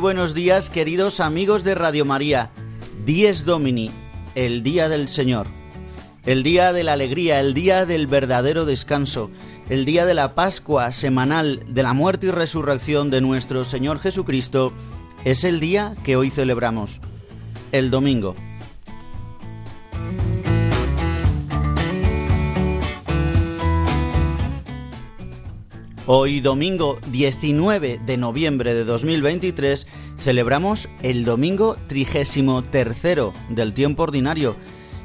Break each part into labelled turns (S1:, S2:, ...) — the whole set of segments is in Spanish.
S1: Buenos días queridos amigos de Radio María. Dies Domini, el día del Señor. El día de la alegría, el día del verdadero descanso, el día de la Pascua semanal de la muerte y resurrección de nuestro Señor Jesucristo, es el día que hoy celebramos, el domingo. Hoy domingo 19 de noviembre de 2023 celebramos el domingo trigésimo tercero del tiempo ordinario.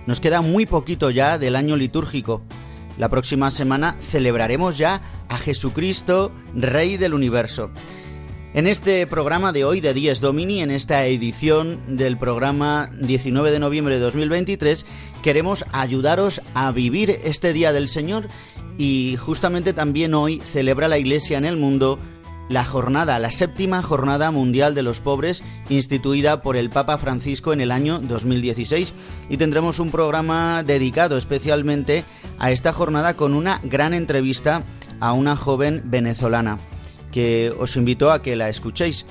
S1: Nos queda muy poquito ya del año litúrgico. La próxima semana celebraremos ya a Jesucristo, Rey del Universo. En este programa de hoy de Dies Domini, en esta edición del programa 19 de noviembre de 2023, queremos ayudaros a vivir este Día del Señor y justamente también hoy celebra la Iglesia en el mundo la jornada, la séptima jornada mundial de los pobres, instituida por el Papa Francisco en el año 2016. Y tendremos un programa dedicado especialmente a esta jornada con una gran entrevista a una joven venezolana, que os invito a que la escuchéis.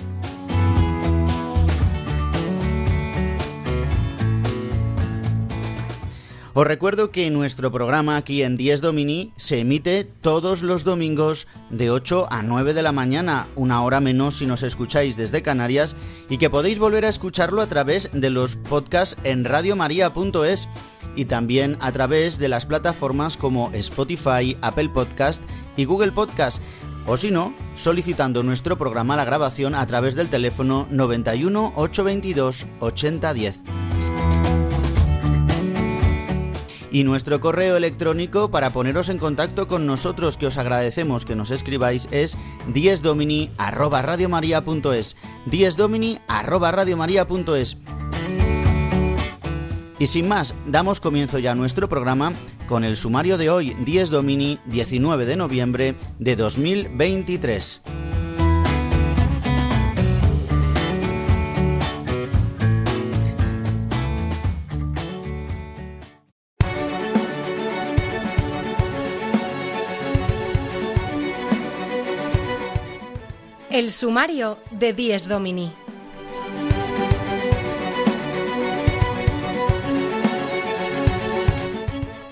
S1: Os recuerdo que nuestro programa aquí en 10 Domini se emite todos los domingos de 8 a 9 de la mañana, una hora menos si nos escucháis desde Canarias, y que podéis volver a escucharlo a través de los podcasts en radiomaria.es y también a través de las plataformas como Spotify, Apple Podcast y Google Podcast. O si no, solicitando nuestro programa la grabación a través del teléfono 91 822 8010. Y nuestro correo electrónico para poneros en contacto con nosotros, que os agradecemos que nos escribáis, es diesdomini@radiomaria.es. diesdomini@radiomaria.es. Y sin más, damos comienzo ya a nuestro programa con el sumario de hoy, 10 Domini, 19 de noviembre de 2023.
S2: El sumario de Dies Domini.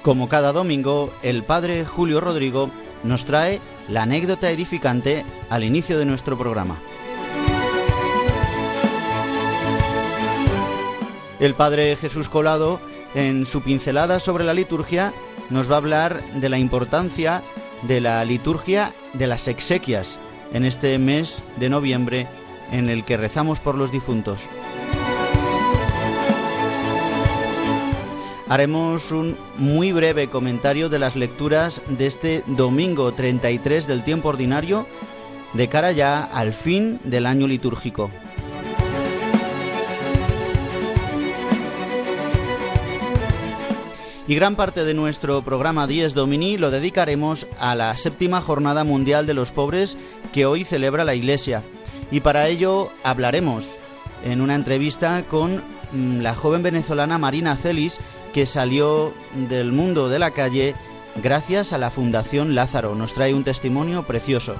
S1: Como cada domingo, el padre Julio Rodrigo nos trae la anécdota edificante al inicio de nuestro programa. El padre Jesús Colado, en su pincelada sobre la liturgia, nos va a hablar de la importancia de la liturgia de las exequias en este mes de noviembre en el que rezamos por los difuntos. Haremos un muy breve comentario de las lecturas de este domingo 33 del tiempo ordinario de cara ya al fin del año litúrgico. Y gran parte de nuestro programa Dies Domini lo dedicaremos a la séptima Jornada Mundial de los Pobres que hoy celebra la Iglesia. Y para ello hablaremos en una entrevista con mm, la joven venezolana Marina Celis, que salió del mundo de la calle gracias a la Fundación Lázaro. Nos trae un testimonio precioso.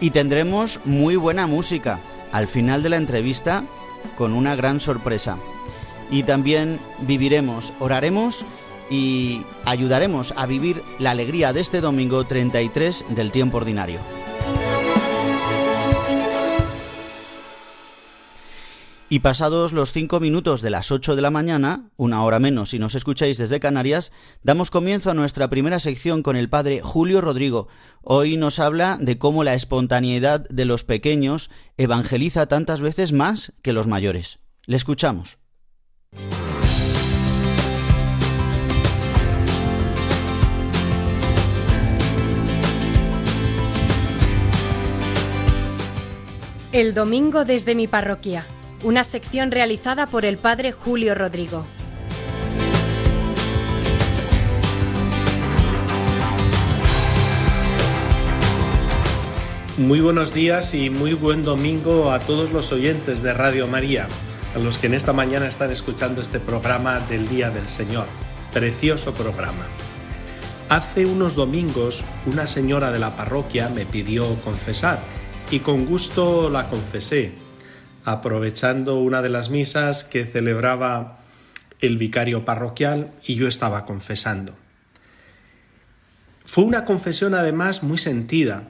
S1: Y tendremos muy buena música al final de la entrevista con una gran sorpresa. Y también viviremos, oraremos y ayudaremos a vivir la alegría de este domingo 33 del tiempo ordinario. Y pasados los cinco minutos de las ocho de la mañana, una hora menos si nos escucháis desde Canarias, damos comienzo a nuestra primera sección con el padre Julio Rodrigo. Hoy nos habla de cómo la espontaneidad de los pequeños evangeliza tantas veces más que los mayores. Le escuchamos.
S2: El domingo desde mi parroquia, una sección realizada por el padre Julio Rodrigo.
S3: Muy buenos días y muy buen domingo a todos los oyentes de Radio María, a los que en esta mañana están escuchando este programa del Día del Señor. Precioso programa. Hace unos domingos una señora de la parroquia me pidió confesar y con gusto la confesé, aprovechando una de las misas que celebraba el vicario parroquial y yo estaba confesando. Fue una confesión además muy sentida,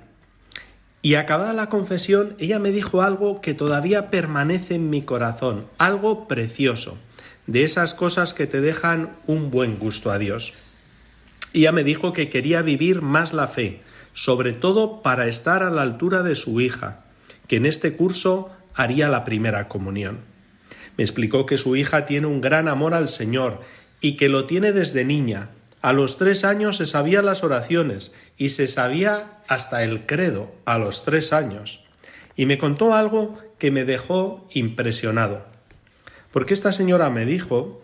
S3: y acabada la confesión, ella me dijo algo que todavía permanece en mi corazón, algo precioso, de esas cosas que te dejan un buen gusto a Dios. Ella me dijo que quería vivir más la fe, sobre todo para estar a la altura de su hija, que en este curso haría la primera comunión. Me explicó que su hija tiene un gran amor al Señor y que lo tiene desde niña. A los tres años se sabía las oraciones y se sabía hasta el credo a los tres años. Y me contó algo que me dejó impresionado. Porque esta señora me dijo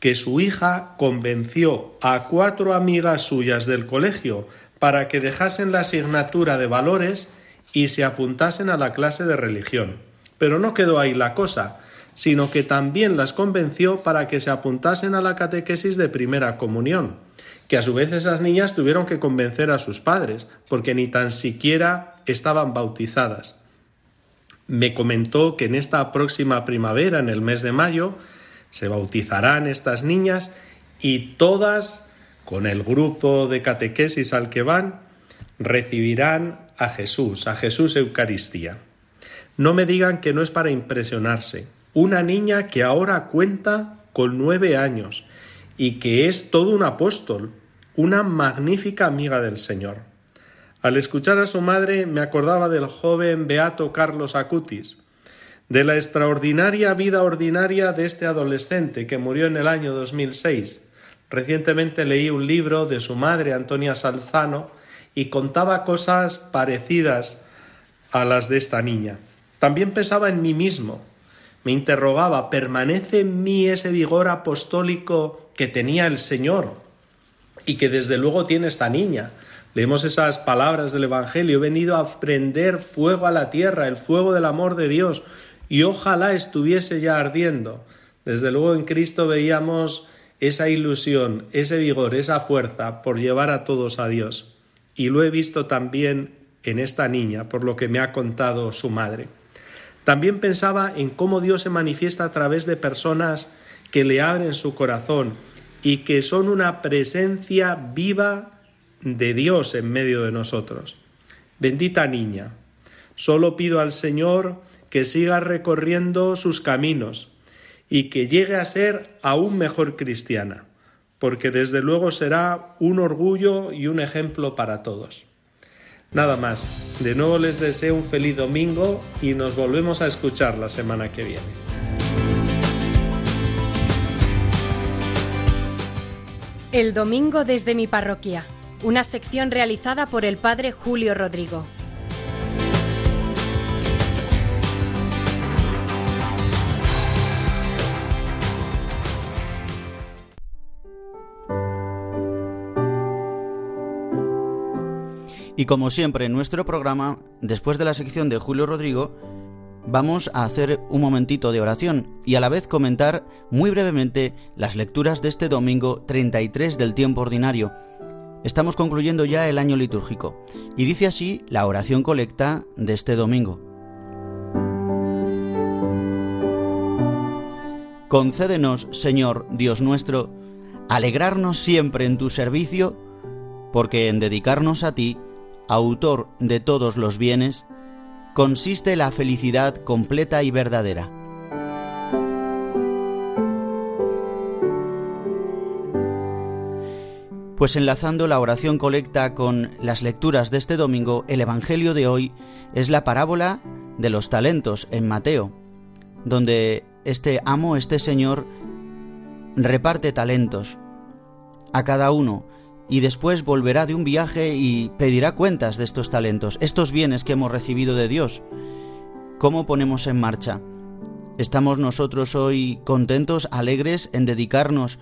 S3: que su hija convenció a cuatro amigas suyas del colegio para que dejasen la asignatura de valores y se apuntasen a la clase de religión. Pero no quedó ahí la cosa, sino que también las convenció para que se apuntasen a la catequesis de primera comunión, que a su vez esas niñas tuvieron que convencer a sus padres, porque ni tan siquiera estaban bautizadas. Me comentó que en esta próxima primavera, en el mes de mayo, se bautizarán estas niñas y todas con el grupo de catequesis al que van, recibirán a Jesús, a Jesús Eucaristía. No me digan que no es para impresionarse. Una niña que ahora cuenta con nueve años y que es todo un apóstol, una magnífica amiga del Señor. Al escuchar a su madre me acordaba del joven beato Carlos Acutis, de la extraordinaria vida ordinaria de este adolescente que murió en el año 2006 Recientemente leí un libro de su madre, Antonia Salzano, y contaba cosas parecidas a las de esta niña. También pensaba en mí mismo. Me interrogaba, ¿permanece en mí ese vigor apostólico que tenía el Señor y que desde luego tiene esta niña? Leemos esas palabras del Evangelio, he venido a prender fuego a la tierra, el fuego del amor de Dios, y ojalá estuviese ya ardiendo. Desde luego en Cristo veíamos esa ilusión, ese vigor, esa fuerza por llevar a todos a Dios. Y lo he visto también en esta niña, por lo que me ha contado su madre. También pensaba en cómo Dios se manifiesta a través de personas que le abren su corazón y que son una presencia viva de Dios en medio de nosotros. Bendita niña, solo pido al Señor que siga recorriendo sus caminos, y que llegue a ser aún mejor cristiana, porque desde luego será un orgullo y un ejemplo para todos. Nada más, de nuevo les deseo un feliz domingo y nos volvemos a escuchar la semana que viene.
S2: El domingo desde mi parroquia, una sección realizada por el padre Julio Rodrigo.
S1: Y como siempre en nuestro programa, después de la sección de Julio Rodrigo, vamos a hacer un momentito de oración y a la vez comentar muy brevemente las lecturas de este domingo 33 del tiempo ordinario. Estamos concluyendo ya el año litúrgico y dice así la oración colecta de este domingo. Concédenos, Señor Dios nuestro, alegrarnos siempre en tu servicio, porque en dedicarnos a ti autor de todos los bienes, consiste la felicidad completa y verdadera. Pues enlazando la oración colecta con las lecturas de este domingo, el Evangelio de hoy es la parábola de los talentos en Mateo, donde este amo, este señor, reparte talentos a cada uno y después volverá de un viaje y pedirá cuentas de estos talentos, estos bienes que hemos recibido de Dios. ¿Cómo ponemos en marcha? ¿Estamos nosotros hoy contentos, alegres en dedicarnos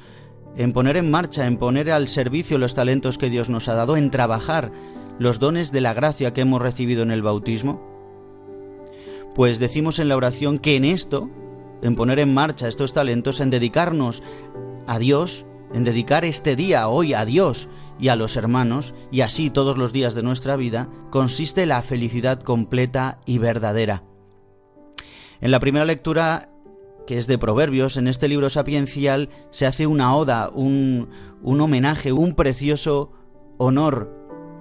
S1: en poner en marcha, en poner al servicio los talentos que Dios nos ha dado, en trabajar los dones de la gracia que hemos recibido en el bautismo? Pues decimos en la oración que en esto, en poner en marcha estos talentos, en dedicarnos a Dios, en dedicar este día hoy a Dios y a los hermanos, y así todos los días de nuestra vida, consiste la felicidad completa y verdadera. En la primera lectura que es de Proverbios, en este libro sapiencial se hace una oda, un, un homenaje, un precioso honor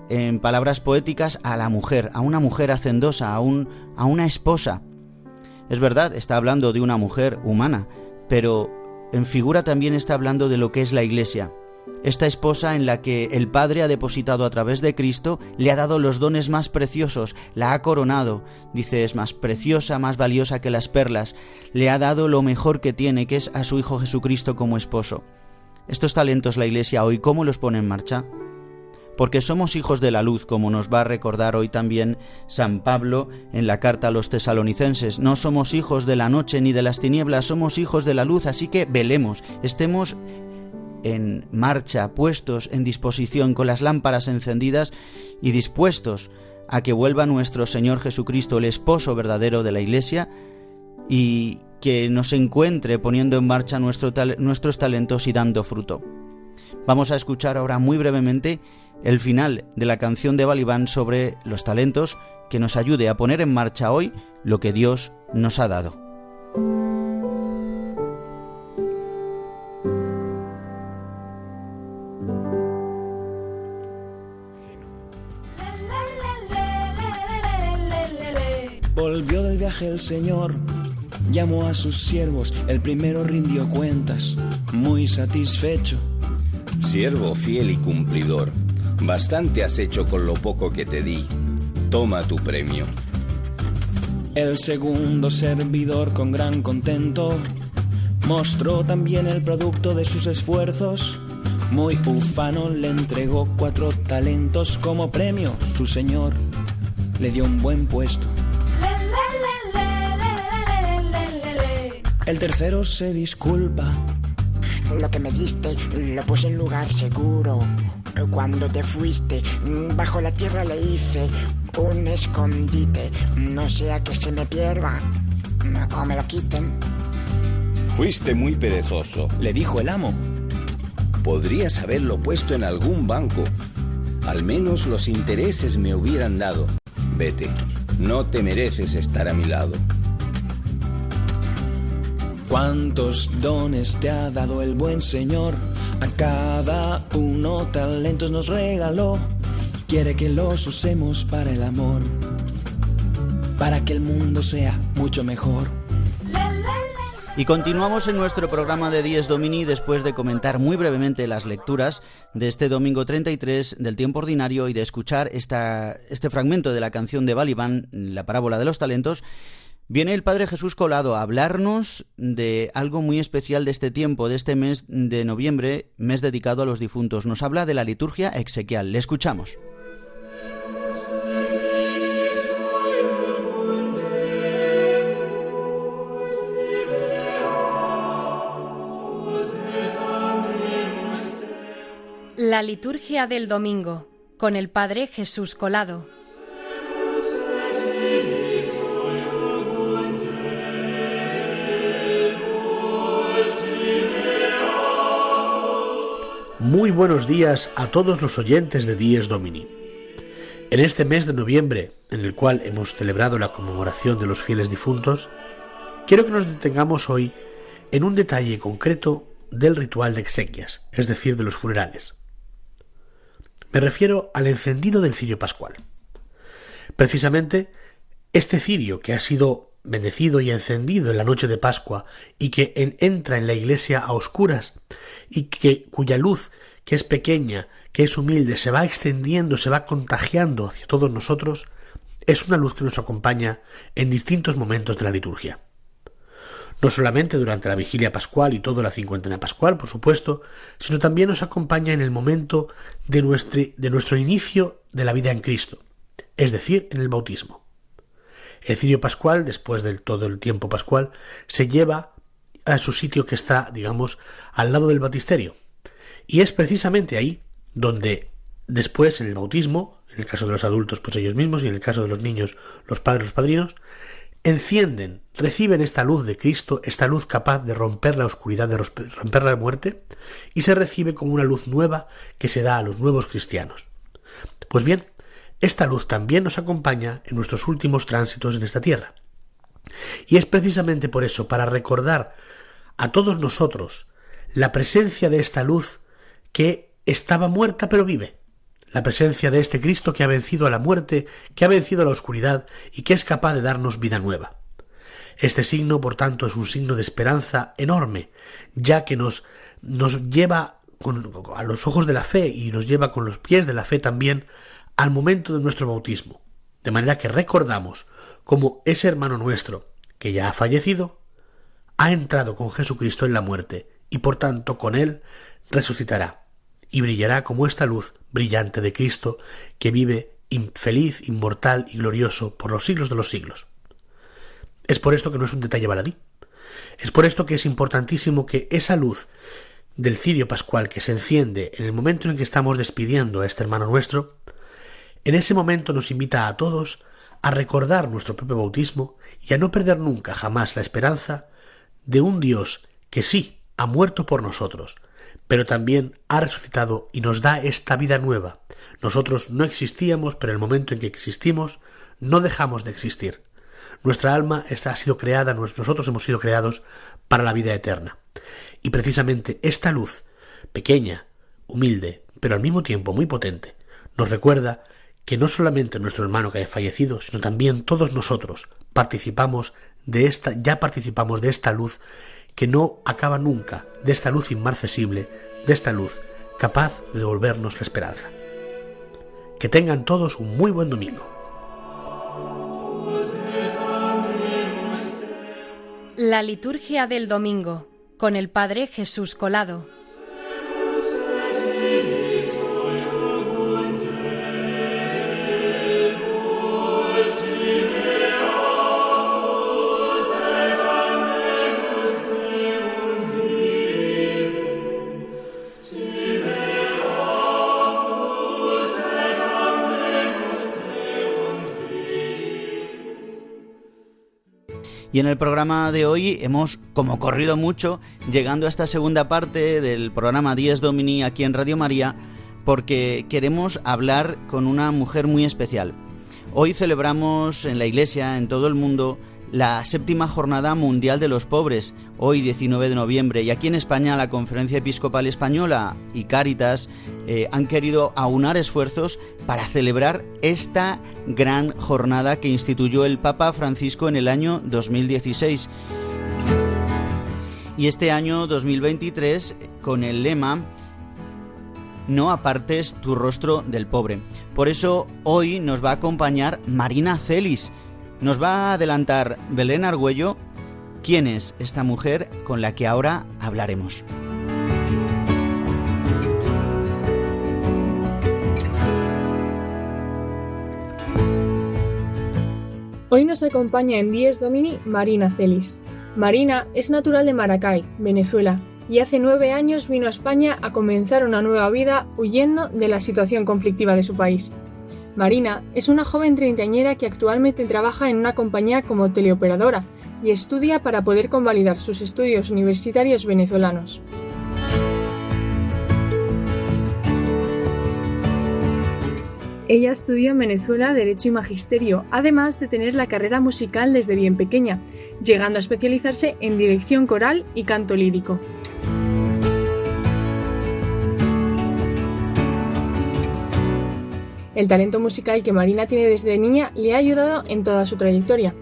S1: en palabras poéticas a la mujer, a una mujer hacendosa, a, a una esposa. Es verdad, está hablando de una mujer humana, pero en figura también está hablando de lo que es la Iglesia, esta esposa en la que el Padre ha depositado a través de Cristo, le ha dado los dones más preciosos, la ha coronado, dice es más preciosa, más valiosa que las perlas, le ha dado lo mejor que tiene, que es a su Hijo Jesucristo como esposo. Estos talentos la Iglesia hoy, ¿cómo los pone en marcha? Porque somos hijos de la luz, como nos va a recordar hoy también San Pablo en la carta a los tesalonicenses. No somos hijos de la noche ni de las tinieblas, somos hijos de la luz, así que velemos, estemos en marcha, puestos en disposición con las lámparas encendidas y dispuestos a que vuelva nuestro Señor Jesucristo, el esposo verdadero de la Iglesia, y que nos encuentre poniendo en marcha nuestros talentos y dando fruto. Vamos a escuchar ahora muy brevemente el final de la canción de Balibán sobre los talentos que nos ayude a poner en marcha hoy lo que Dios nos ha dado.
S4: Volvió del viaje el Señor, llamó a sus siervos, el primero rindió cuentas, muy satisfecho.
S5: Siervo fiel y cumplidor, bastante has hecho con lo poco que te di. Toma tu premio.
S4: El segundo servidor con gran contento mostró también el producto de sus esfuerzos. Muy ufano le entregó cuatro talentos como premio. Su señor le dio un buen puesto. El tercero se disculpa.
S6: Lo que me diste lo puse en lugar seguro. Cuando te fuiste, bajo la tierra le hice un escondite. No sea que se me pierda o me lo quiten.
S5: Fuiste muy perezoso,
S4: le dijo el amo.
S5: Podrías haberlo puesto en algún banco. Al menos los intereses me hubieran dado. Vete, no te mereces estar a mi lado.
S4: Cuántos dones te ha dado el buen Señor, a cada uno talentos nos regaló. Quiere que los usemos para el amor, para que el mundo sea mucho mejor.
S1: Y continuamos en nuestro programa de Dies Domini después de comentar muy brevemente las lecturas de este domingo 33 del tiempo ordinario y de escuchar esta, este fragmento de la canción de Balibán, la parábola de los talentos. Viene el Padre Jesús Colado a hablarnos de algo muy especial de este tiempo, de este mes de noviembre, mes dedicado a los difuntos. Nos habla de la liturgia exequial. Le escuchamos.
S2: La liturgia del domingo con el Padre Jesús Colado.
S7: Muy buenos días a todos los oyentes de Dies Domini. En este mes de noviembre, en el cual hemos celebrado la conmemoración de los fieles difuntos, quiero que nos detengamos hoy en un detalle concreto del ritual de exequias, es decir, de los funerales. Me refiero al encendido del cirio pascual. Precisamente, este cirio que ha sido bendecido y encendido en la noche de Pascua y que entra en la iglesia a oscuras y que cuya luz, que es pequeña, que es humilde, se va extendiendo, se va contagiando hacia todos nosotros, es una luz que nos acompaña en distintos momentos de la liturgia. No solamente durante la vigilia pascual y toda la cincuentena pascual, por supuesto, sino también nos acompaña en el momento de nuestro, de nuestro inicio de la vida en Cristo, es decir, en el bautismo. El cirio pascual, después del todo el tiempo pascual, se lleva a su sitio que está, digamos, al lado del batisterio. Y es precisamente ahí donde después en el bautismo, en el caso de los adultos, pues ellos mismos, y en el caso de los niños, los padres, los padrinos, encienden, reciben esta luz de Cristo, esta luz capaz de romper la oscuridad, de romper la muerte, y se recibe como una luz nueva que se da a los nuevos cristianos. Pues bien, esta luz también nos acompaña en nuestros últimos tránsitos en esta tierra. Y es precisamente por eso, para recordar a todos nosotros la presencia de esta luz que estaba muerta pero vive, la presencia de este Cristo que ha vencido a la muerte, que ha vencido a la oscuridad y que es capaz de darnos vida nueva. Este signo, por tanto, es un signo de esperanza enorme, ya que nos, nos lleva a los ojos de la fe y nos lleva con los pies de la fe también al momento de nuestro bautismo, de manera que recordamos cómo ese hermano nuestro, que ya ha fallecido, ha entrado con Jesucristo en la muerte y por tanto con él resucitará y brillará como esta luz brillante de Cristo que vive infeliz, inmortal y glorioso por los siglos de los siglos. Es por esto que no es un detalle baladí. Es por esto que es importantísimo que esa luz del cirio pascual que se enciende en el momento en que estamos despidiendo a este hermano nuestro, en ese momento nos invita a todos a recordar nuestro propio bautismo y a no perder nunca jamás la esperanza de un Dios que sí ha muerto por nosotros, pero también ha resucitado y nos da esta vida nueva. Nosotros no existíamos, pero en el momento en que existimos, no dejamos de existir. Nuestra alma ha sido creada, nosotros hemos sido creados para la vida eterna. Y precisamente esta luz, pequeña, humilde, pero al mismo tiempo muy potente, nos recuerda que no solamente nuestro hermano que ha fallecido, sino también todos nosotros participamos de esta, ya participamos de esta luz que no acaba nunca, de esta luz inmarcesible, de esta luz capaz de devolvernos la esperanza. Que tengan todos un muy buen domingo.
S2: La liturgia del domingo con el Padre Jesús Colado.
S1: Y en el programa de hoy hemos como corrido mucho, llegando a esta segunda parte del programa 10 Domini aquí en Radio María, porque queremos hablar con una mujer muy especial. Hoy celebramos en la iglesia, en todo el mundo, la séptima jornada mundial de los pobres, hoy 19 de noviembre, y aquí en España la Conferencia Episcopal Española y Cáritas eh, han querido aunar esfuerzos para celebrar esta gran jornada que instituyó el Papa Francisco en el año 2016. Y este año 2023 con el lema No apartes tu rostro del pobre. Por eso hoy nos va a acompañar Marina Celis, nos va a adelantar Belén Argüello quién es esta mujer con la que ahora hablaremos.
S8: Hoy nos acompaña en Dies Domini Marina Celis. Marina es natural de Maracay, Venezuela, y hace nueve años vino a España a comenzar una nueva vida huyendo de la situación conflictiva de su país. Marina es una joven treintañera que actualmente trabaja en una compañía como teleoperadora y estudia para poder convalidar sus estudios universitarios venezolanos. Ella estudió en Venezuela Derecho y Magisterio, además de tener la carrera musical desde bien pequeña, llegando a especializarse en dirección coral y canto lírico. El talento musical que Marina tiene desde niña le ha ayudado en toda su trayectoria.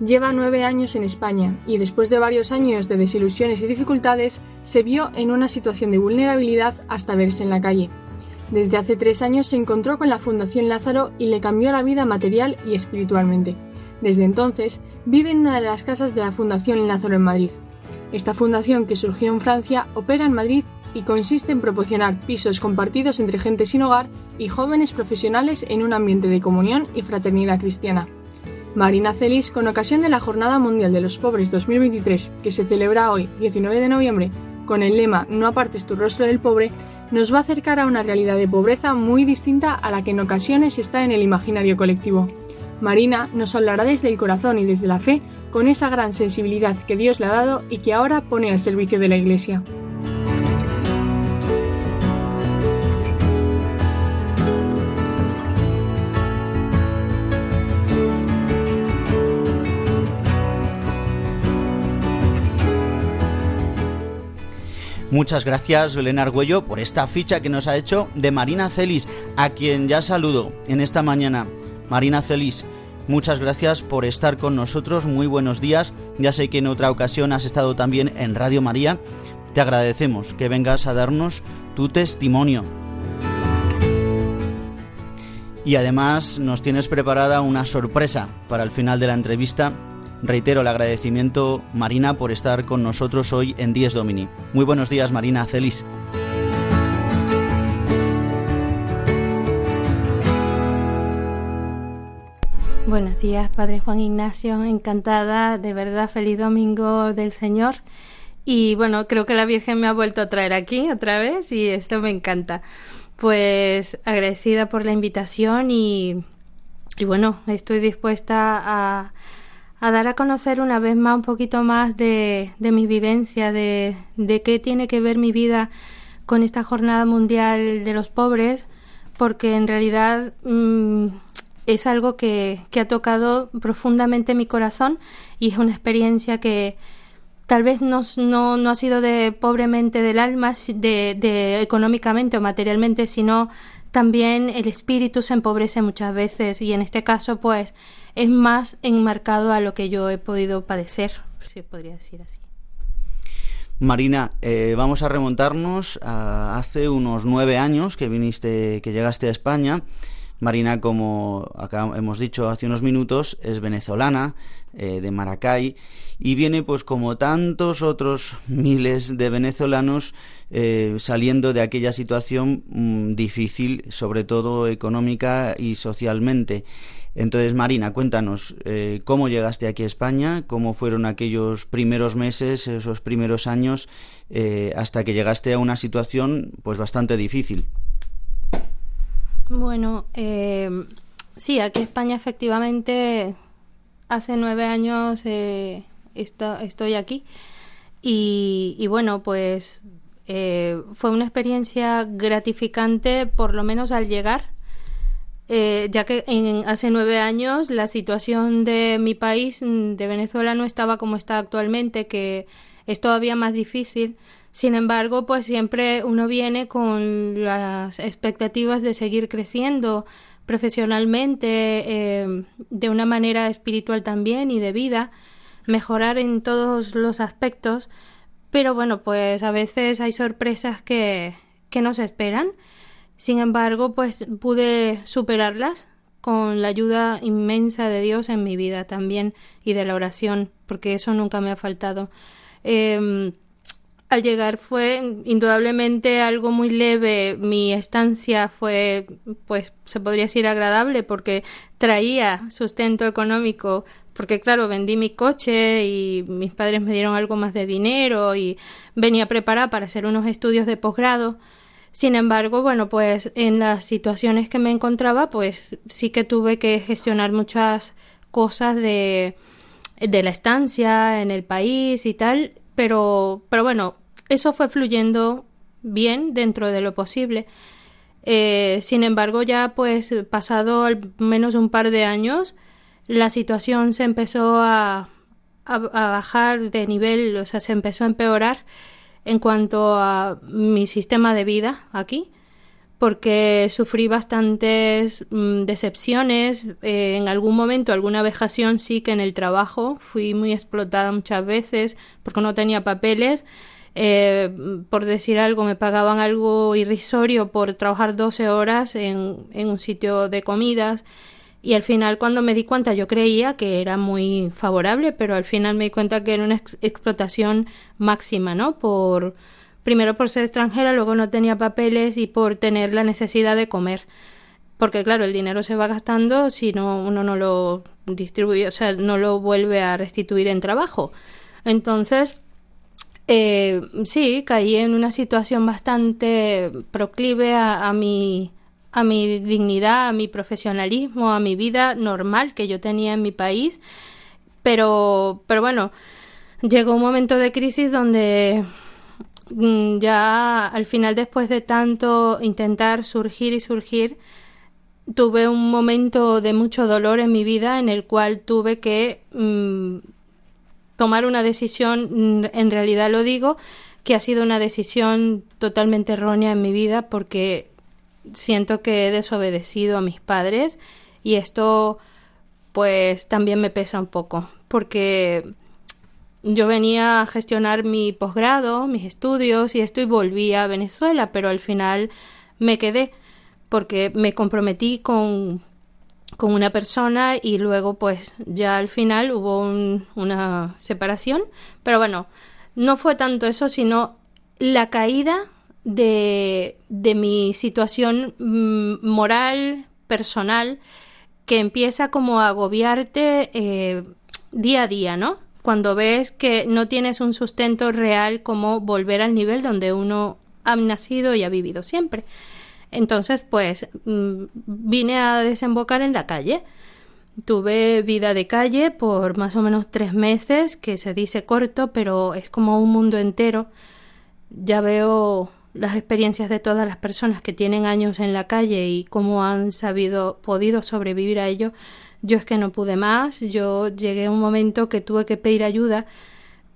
S8: Lleva nueve años en España y después de varios años de desilusiones y dificultades, se vio en una situación de vulnerabilidad hasta verse en la calle. Desde hace tres años se encontró con la Fundación Lázaro y le cambió la vida material y espiritualmente. Desde entonces vive en una de las casas de la Fundación Lázaro en Madrid. Esta fundación, que surgió en Francia, opera en Madrid y consiste en proporcionar pisos compartidos entre gente sin hogar y jóvenes profesionales en un ambiente de comunión y fraternidad cristiana. Marina Celis, con ocasión de la Jornada Mundial de los Pobres 2023, que se celebra hoy, 19 de noviembre, con el lema No apartes tu rostro del pobre, nos va a acercar a una realidad de pobreza muy distinta a la que en ocasiones está en el imaginario colectivo. Marina nos hablará desde el corazón y desde la fe, con esa gran sensibilidad que Dios le ha dado y que ahora pone al servicio de la Iglesia.
S1: Muchas gracias, Belén Argüello, por esta ficha que nos ha hecho de Marina Celis, a quien ya saludo en esta mañana. Marina Celis, muchas gracias por estar con nosotros. Muy buenos días. Ya sé que en otra ocasión has estado también en Radio María. Te agradecemos que vengas a darnos tu testimonio. Y además nos tienes preparada una sorpresa para el final de la entrevista Reitero el agradecimiento, Marina, por estar con nosotros hoy en Dies Domini. Muy buenos días, Marina Celis.
S9: Buenos días, Padre Juan Ignacio. Encantada, de verdad, feliz domingo del Señor. Y bueno, creo que la Virgen me ha vuelto a traer aquí otra vez y esto me encanta. Pues agradecida por la invitación y, y bueno, estoy dispuesta a a dar a conocer una vez más un poquito más de, de mi vivencia, de, de qué tiene que ver mi vida con esta jornada mundial de los pobres, porque en realidad mm, es algo que, que, ha tocado profundamente mi corazón y es una experiencia que tal vez no, no, no ha sido de pobremente del alma, de, de económicamente o materialmente, sino también el espíritu se empobrece muchas veces y en este caso pues es más enmarcado a lo que yo he podido padecer, si podría decir así.
S1: Marina, eh, vamos a remontarnos a hace unos nueve años que viniste, que llegaste a España. Marina, como hemos dicho hace unos minutos, es venezolana, eh, de Maracay, y viene, pues como tantos otros miles de venezolanos, eh, saliendo de aquella situación mm, difícil, sobre todo económica y socialmente. Entonces, Marina, cuéntanos, eh, ¿cómo llegaste aquí a España? ¿Cómo fueron aquellos primeros meses, esos primeros años, eh, hasta que llegaste a una situación pues bastante difícil?
S9: Bueno, sí, aquí España efectivamente hace nueve años estoy aquí y, bueno, pues fue una experiencia gratificante, por lo menos al llegar eh, ya que en, hace nueve años la situación de mi país, mm, de Venezuela, no estaba como está actualmente, que es todavía más difícil. Sin embargo, pues siempre uno viene con las expectativas de seguir creciendo profesionalmente, eh, de una manera espiritual también y de vida, mejorar en todos los aspectos. Pero bueno, pues a veces hay sorpresas que, que nos esperan sin embargo, pues pude superarlas con la ayuda inmensa de Dios en mi vida también y de la oración, porque eso nunca me ha faltado. Em, al llegar fue indudablemente algo muy leve. Mi estancia fue, pues, se podría decir agradable porque traía sustento económico. Porque claro, vendí mi coche y mis padres me dieron algo más de dinero y venía preparada para hacer unos estudios de posgrado. Sin embargo, bueno, pues en las situaciones que me encontraba, pues sí que tuve que gestionar muchas cosas de, de la estancia en el país y tal, pero, pero bueno, eso fue fluyendo bien dentro de lo posible. Eh, sin embargo, ya pues pasado al menos un par de años, la situación se empezó a, a bajar de nivel, o sea, se empezó a empeorar en cuanto a mi sistema de vida aquí, porque sufrí bastantes mm, decepciones, eh, en algún momento alguna vejación sí que en el trabajo. Fui muy explotada muchas veces porque no tenía papeles, eh, por decir algo, me pagaban algo irrisorio por trabajar 12 horas en, en un sitio de comidas. Y al final cuando me di cuenta yo creía que era muy favorable, pero al final me di cuenta que era una explotación máxima, ¿no? Por primero por ser extranjera, luego no tenía papeles y por tener la necesidad de comer. Porque claro, el dinero se va gastando si no uno no lo distribuye, o sea, no lo vuelve a restituir en trabajo. Entonces, eh, sí, caí en una situación bastante proclive a, a mi a mi dignidad, a mi profesionalismo, a mi vida normal que yo tenía en mi país. Pero, pero bueno, llegó un momento de crisis donde ya al final, después de tanto intentar surgir y surgir, tuve un momento de mucho dolor en mi vida en el cual tuve que mm, tomar una decisión, mm, en realidad lo digo, que ha sido una decisión totalmente errónea en mi vida porque siento que he desobedecido a mis padres y esto pues también me pesa un poco porque yo venía a gestionar mi posgrado, mis estudios y esto y volví a Venezuela, pero al final me quedé porque me comprometí con, con una persona y luego pues ya al final hubo una separación, pero bueno, no fue tanto eso, sino la caída de, de mi situación mm, moral, personal, que empieza como a agobiarte eh, día a día, ¿no? Cuando ves que no tienes un sustento real como volver al nivel donde uno ha nacido y ha vivido siempre. Entonces, pues mm, vine a desembocar en la calle. Tuve vida de calle por más o menos tres meses, que se dice corto, pero es como un mundo entero. Ya veo las experiencias de todas las personas que tienen años en la calle y cómo han sabido, podido sobrevivir a ello, yo es que no pude más, yo llegué a un momento que tuve que pedir ayuda,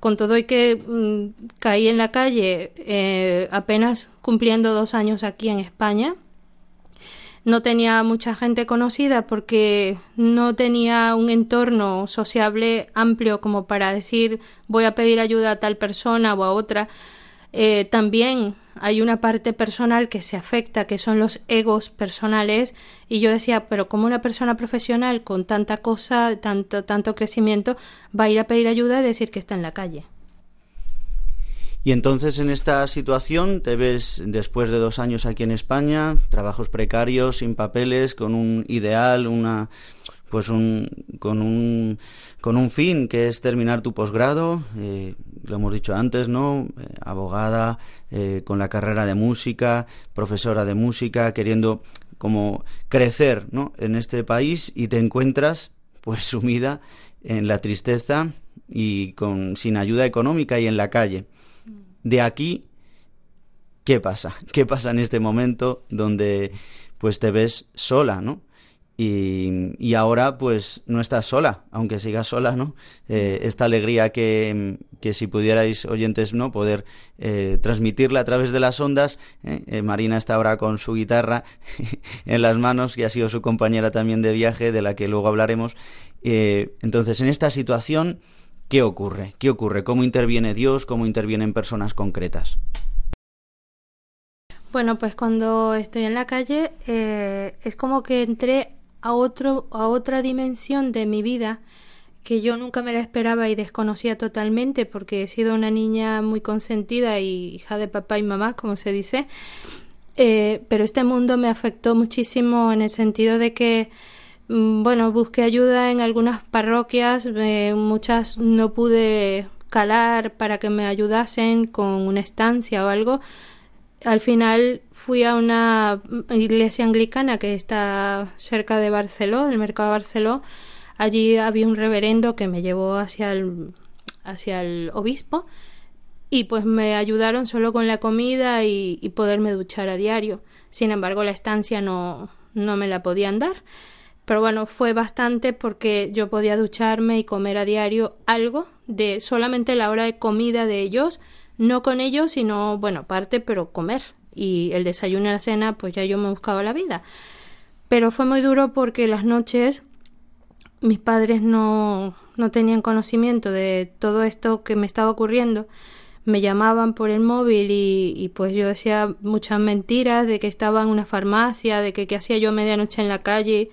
S9: con todo y que mm, caí en la calle eh, apenas cumpliendo dos años aquí en España. No tenía mucha gente conocida porque no tenía un entorno sociable amplio como para decir voy a pedir ayuda a tal persona o a otra. Eh, también hay una parte personal que se afecta, que son los egos personales, y yo decía, pero como una persona profesional con tanta cosa, tanto, tanto crecimiento, va a ir a pedir ayuda y decir que está en la calle.
S1: Y entonces en esta situación te ves después de dos años aquí en España, trabajos precarios, sin papeles, con un ideal, una pues un, con un con un fin que es terminar tu posgrado, eh, lo hemos dicho antes, ¿no? Eh, abogada, eh, con la carrera de música, profesora de música, queriendo como crecer, ¿no? En este país y te encuentras pues sumida en la tristeza y con sin ayuda económica y en la calle. De aquí ¿qué pasa? ¿Qué pasa en este momento donde pues te ves sola, ¿no? Y, ahora pues no estás sola, aunque sigas sola, ¿no? Eh, esta alegría que, si pudierais oyentes, ¿no? Poder eh, transmitirla a través de las ondas. ¿eh? Marina está ahora con su guitarra en las manos, y ha sido su compañera también de viaje, de la que luego hablaremos. entonces, en esta situación, ¿qué ocurre? ¿Qué ocurre? ¿Cómo interviene Dios? ¿Cómo intervienen personas concretas?
S9: Bueno, pues cuando estoy en la calle es como que entré a, otro, a otra dimensión de mi vida que yo nunca me la esperaba y desconocía totalmente porque he sido una niña muy consentida y hija de papá y mamá, como se dice. Eh, pero este mundo me afectó muchísimo en el sentido de que, mm, bueno, busqué ayuda en algunas parroquias, eh, muchas no pude calar para que me ayudasen con una estancia o algo, al final fui a una iglesia anglicana que está cerca de Barceló, del mercado de Barceló. Allí había un reverendo que me llevó hacia el, hacia el obispo y pues me ayudaron solo con la comida y, y poderme duchar a diario. Sin embargo, la estancia no, no me la podían dar. Pero bueno, fue bastante porque yo podía ducharme y comer a diario algo de solamente la hora de comida de ellos no con ellos, sino, bueno, aparte, pero comer. Y el desayuno y la cena, pues ya yo me buscaba la vida. Pero fue muy duro porque las noches mis padres no, no tenían conocimiento de todo esto que me estaba ocurriendo. me llamaban por el móvil y, y, pues yo decía muchas mentiras de que estaba en una farmacia, de que qué hacía yo medianoche en la calle.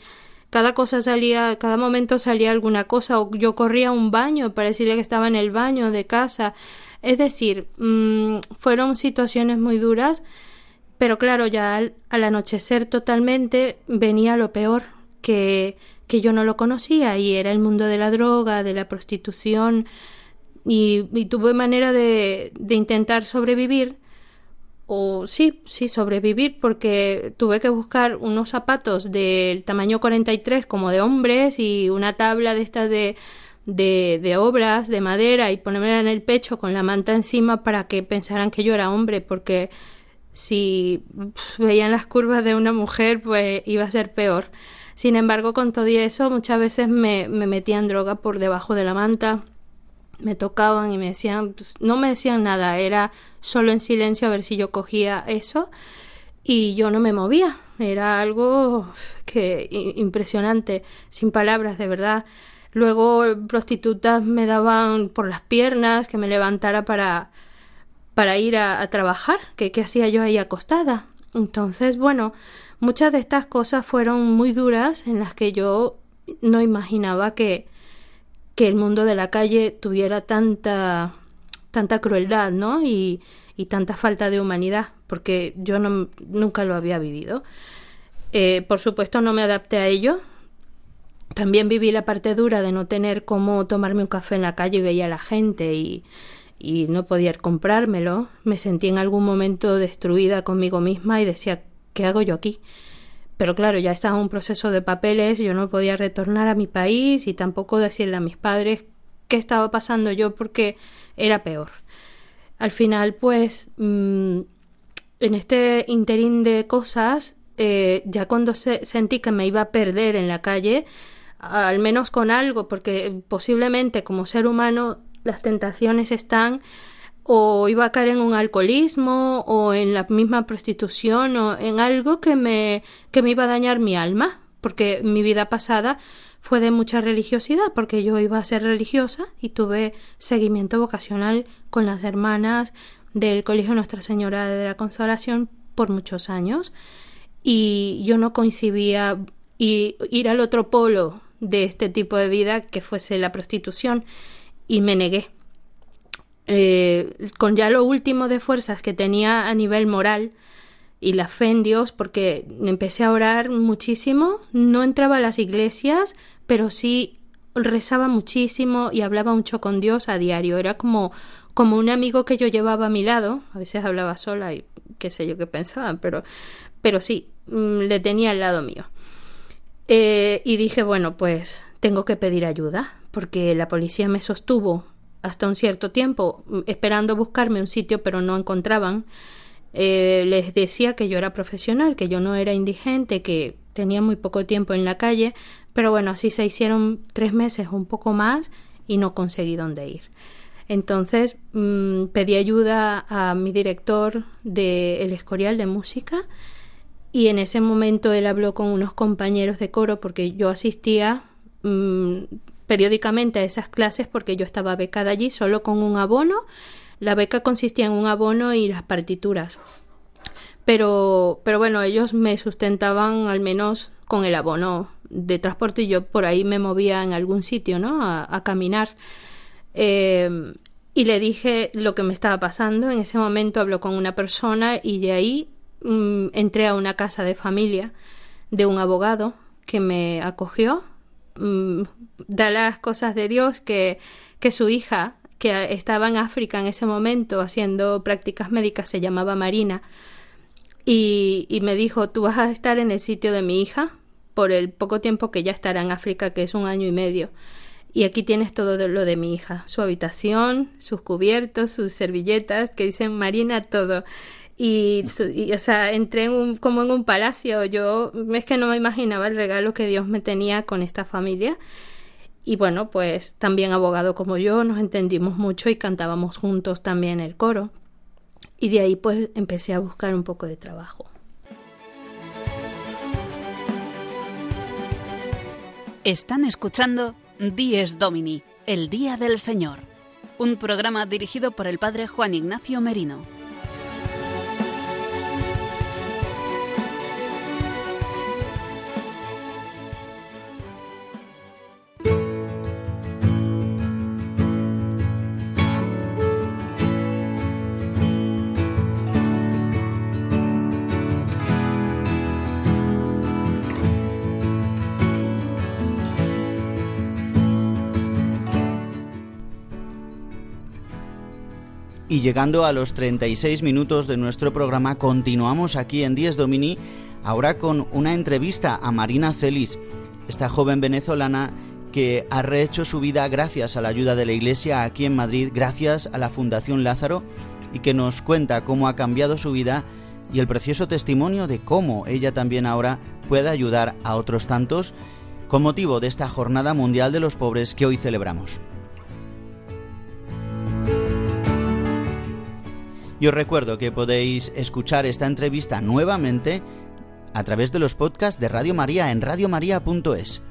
S9: Cada cosa salía, cada momento salía alguna cosa, o yo corría a un baño para decirle que estaba en el baño de casa. Es decir, mmm, fueron situaciones muy duras, pero claro, ya al, al anochecer totalmente venía lo peor, que, que yo no lo conocía y era el mundo de la droga, de la prostitución, y, y tuve manera de, de, intentar sobrevivir o sí, sí, sobrevivir porque tuve que buscar unos zapatos del tamaño 43 como de hombres y una tabla de estas de, de, de obras de madera y ponerme en el pecho con la manta encima para que pensaran que yo era hombre porque si veían las curvas de una mujer pues iba a ser peor. Sin embargo, con todo eso, muchas veces me, me metían droga por debajo de la manta me tocaban y me decían, pues, no me decían nada, era solo en silencio a ver si yo cogía eso y yo no me movía, era algo que impresionante, sin palabras, de verdad. Luego prostitutas me daban por las piernas que me levantara para para ir a, trabajar, que qué hacía yo ahí acostada. Entonces, bueno, muchas de estas cosas fueron muy duras en las que yo no imaginaba que, que el mundo de la calle tuviera tanta tanta crueldad, ¿no? Y, y tanta falta de humanidad, porque yo no, nunca lo había vivido. Eh, por supuesto, no me adapté a ello. También viví la parte dura de no tener cómo tomarme un café en la calle y veía a la gente y, y no podía comprármelo. Me sentí en algún momento destruida conmigo misma y decía, ¿qué hago yo aquí? Pero claro, ya estaba un proceso de papeles, yo no podía retornar a mi país y tampoco decirle a mis padres qué estaba pasando yo porque era peor. Al final, pues, mmm, en este interín de cosas, eh, ya cuando se, sentí que me iba a perder en la calle, al menos con algo, porque posiblemente como ser humano las tentaciones están o iba a caer en un alcoholismo o en la misma prostitución o en algo que me, que me iba a dañar mi alma, porque mi vida pasada fue de mucha religiosidad, porque yo iba a ser religiosa y tuve seguimiento vocacional con las hermanas del Colegio Nuestra Señora de la Consolación por muchos años y yo no coincidía y ir al otro polo de este tipo de vida que fuese la prostitución y me negué eh, con ya lo último de fuerzas que tenía a nivel moral y la fe en Dios, porque empecé a orar muchísimo, no entraba a las iglesias, pero sí rezaba muchísimo y hablaba mucho con Dios a diario. Era como, como un amigo que yo llevaba a mi lado, a veces hablaba sola y qué sé yo qué pensaban, pero, pero sí, mm, le tenía al lado mío. Eh, y dije, bueno, pues tengo que pedir ayuda, porque la policía me sostuvo hasta un cierto tiempo mm, esperando buscarme un sitio pero no encontraban. Eh, les decía que yo era profesional, que yo no era indigente, que tenía muy poco tiempo en la calle, pero bueno, así se hicieron tres meses, un poco más, y no conseguí dónde ir. Entonces mmm, pedí ayuda a mi director del El Escorial de Música y en ese momento él habló con unos compañeros de coro porque yo asistía mmm, periódicamente a esas clases porque yo estaba becada allí solo con un abono. La beca consistía en un abono y las partituras. Pero, pero bueno, ellos me sustentaban al menos con el abono de transporte y yo por ahí me movía en algún sitio, ¿no? A, caminar. Eh, y le dije lo que me estaba pasando. En ese momento habló con una persona y de ahí mmm, entré a una casa de familia de un abogado que me acogió mmm, da las cosas de Dios que, que su hija, que estaba en África en ese momento haciendo prácticas médicas, se llamaba Marina, y, y me dijo, tú vas a estar en el sitio de mi hija por el poco tiempo que ya estará en África, que es un año y medio. Y aquí tienes todo lo de mi hija, su habitación, sus cubiertos, sus servilletas, que dicen Marina todo. Y, o sea, entré en un, como en un palacio. Yo es que no me imaginaba el regalo que Dios me tenía con esta familia. Y bueno, pues también abogado como yo, nos entendimos mucho y cantábamos juntos también el coro. Y de ahí pues empecé a buscar un poco de trabajo.
S10: Están escuchando Dies Domini, el Día del Señor, un programa dirigido por el padre Juan Ignacio Merino.
S1: Y llegando a los 36 minutos de nuestro programa, continuamos aquí en Diez Domini, ahora con una entrevista a Marina Celis, esta joven venezolana que ha rehecho su vida gracias a la ayuda de la Iglesia aquí en Madrid, gracias a la Fundación Lázaro, y que nos cuenta cómo ha cambiado su vida y el precioso testimonio de cómo ella también ahora puede ayudar a otros tantos con motivo de esta Jornada Mundial de los Pobres que hoy celebramos. Y os recuerdo que podéis escuchar esta entrevista nuevamente a través de los podcasts de Radio María en radiomaria.es.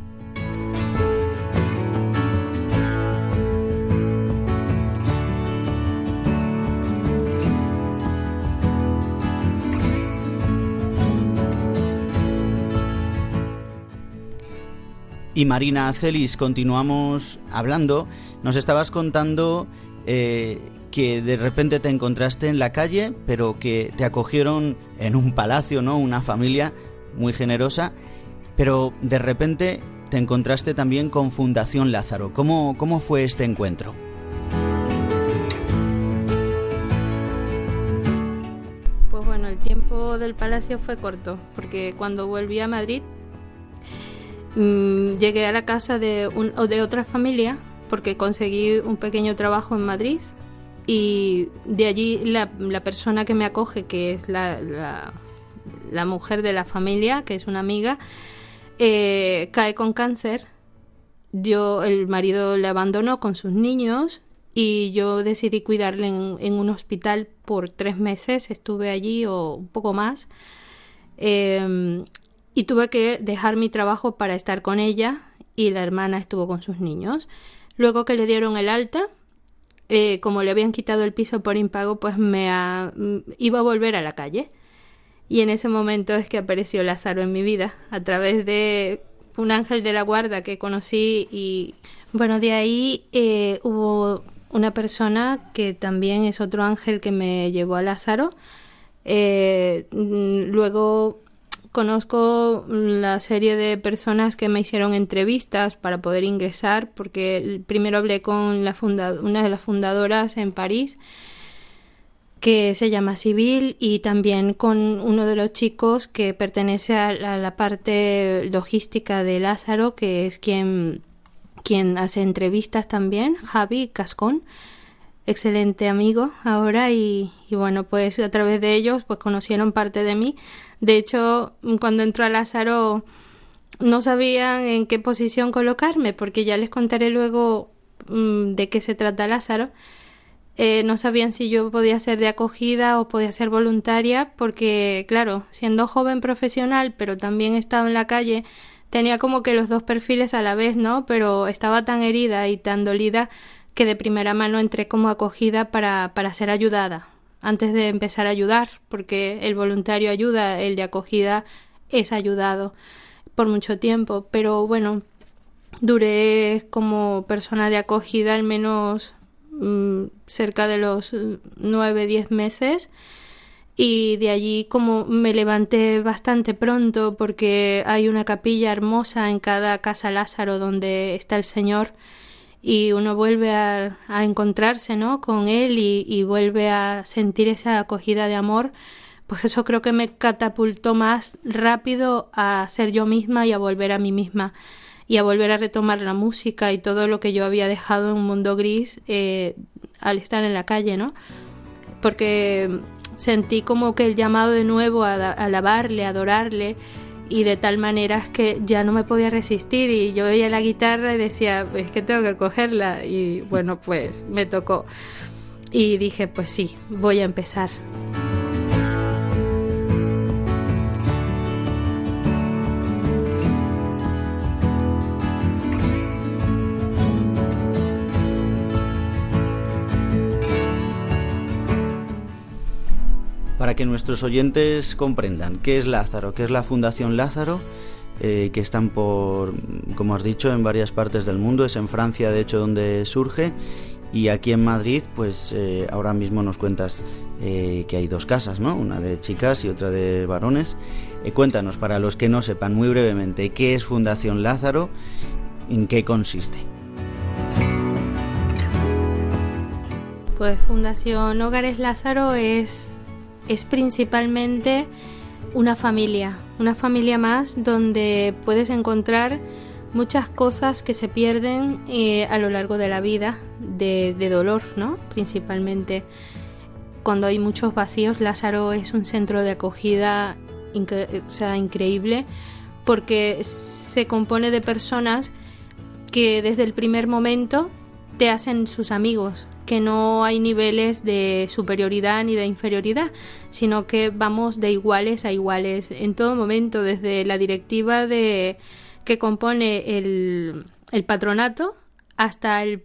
S1: Y Marina Celis, continuamos hablando. Nos estabas contando eh, que de repente te encontraste en la calle, pero que te acogieron en un palacio, ¿no? Una familia muy generosa, pero de repente te encontraste también con Fundación Lázaro. ¿Cómo, cómo fue este encuentro?
S9: Pues bueno, el tiempo del palacio fue corto, porque cuando volví a Madrid mmm, llegué a la casa de, un, de otra familia, porque conseguí un pequeño trabajo en Madrid y de allí la, persona que me acoge, que es la, la, mujer de la familia, que es una amiga, eh, cae con cáncer. Yo, el marido le abandonó con sus niños y yo decidí cuidarle en, un hospital por tres meses. Estuve allí o un poco más. Eh, y tuve que dejar mi trabajo para estar con ella y la hermana estuvo con sus niños. Luego que le dieron el alta, eh, como le habían quitado el piso por impago, pues me ha, iba a volver a la calle. Y en ese momento es que apareció Lázaro en mi vida, a través de un ángel de la guarda que conocí y bueno, de ahí eh, hubo una persona que también es otro ángel que me llevó a Lázaro. Eh, luego conozco la serie de personas que me hicieron entrevistas para poder ingresar, porque primero hablé con la una de las fundadoras en París, que se llama Civil, y también con uno de los chicos que pertenece a la, a la parte logística de Lázaro, que es quien, quien hace entrevistas también, Javi Cascón excelente amigo ahora y, bueno pues a través de ellos pues conocieron parte de mí. De hecho cuando entró a Lázaro no sabían en qué posición colocarme porque ya les contaré luego mmm, de qué se trata Lázaro. Eh, no sabían si yo podía ser de acogida o podía ser voluntaria porque claro siendo joven profesional pero también he estado en la calle tenía como que los dos perfiles a la vez no pero estaba tan herida y tan dolida que de primera mano entré como acogida para, para ser ayudada, antes de empezar a ayudar, porque el voluntario ayuda, el de acogida es ayudado por mucho tiempo, pero bueno, duré como persona de acogida al menos mmm, cerca de los nueve, diez meses y de allí como me levanté bastante pronto porque hay una capilla hermosa en cada casa Lázaro donde está el Señor y uno vuelve a, encontrarse ¿no? con él y, y, vuelve a sentir esa acogida de amor, pues eso creo que me catapultó más rápido a ser yo misma y a volver a mí misma y a volver a retomar la música y todo lo que yo había dejado en un mundo gris eh, al estar en la calle, ¿no? Porque sentí como que el llamado de nuevo a, a alabarle, a adorarle, y de tal manera que ya no me podía resistir y yo veía la guitarra y decía, es que tengo que cogerla y bueno, pues me tocó y dije, pues sí, voy a empezar.
S1: Que nuestros oyentes comprendan qué es Lázaro, qué es la Fundación Lázaro, eh, que están por, como has dicho, en varias partes del mundo. Es en Francia, de hecho, donde surge. Y aquí en Madrid, pues eh, ahora mismo nos cuentas eh, que hay dos casas, ¿no? Una de chicas y otra de varones. cuéntanos, para los que no sepan muy brevemente, ¿qué es Fundación Lázaro? ¿En qué consiste?
S9: Pues Fundación Hogares Lázaro es, es principalmente una familia, una familia más donde puedes encontrar muchas cosas que se pierden eh, a lo largo de la vida, de, dolor, ¿no? Principalmente cuando hay muchos vacíos, Lázaro es un centro de acogida sea, increíble porque se compone de personas que desde el primer momento te hacen sus amigos, que no hay niveles de superioridad ni de inferioridad, sino que vamos de iguales a iguales en todo momento, desde la directiva de que compone el, patronato hasta el,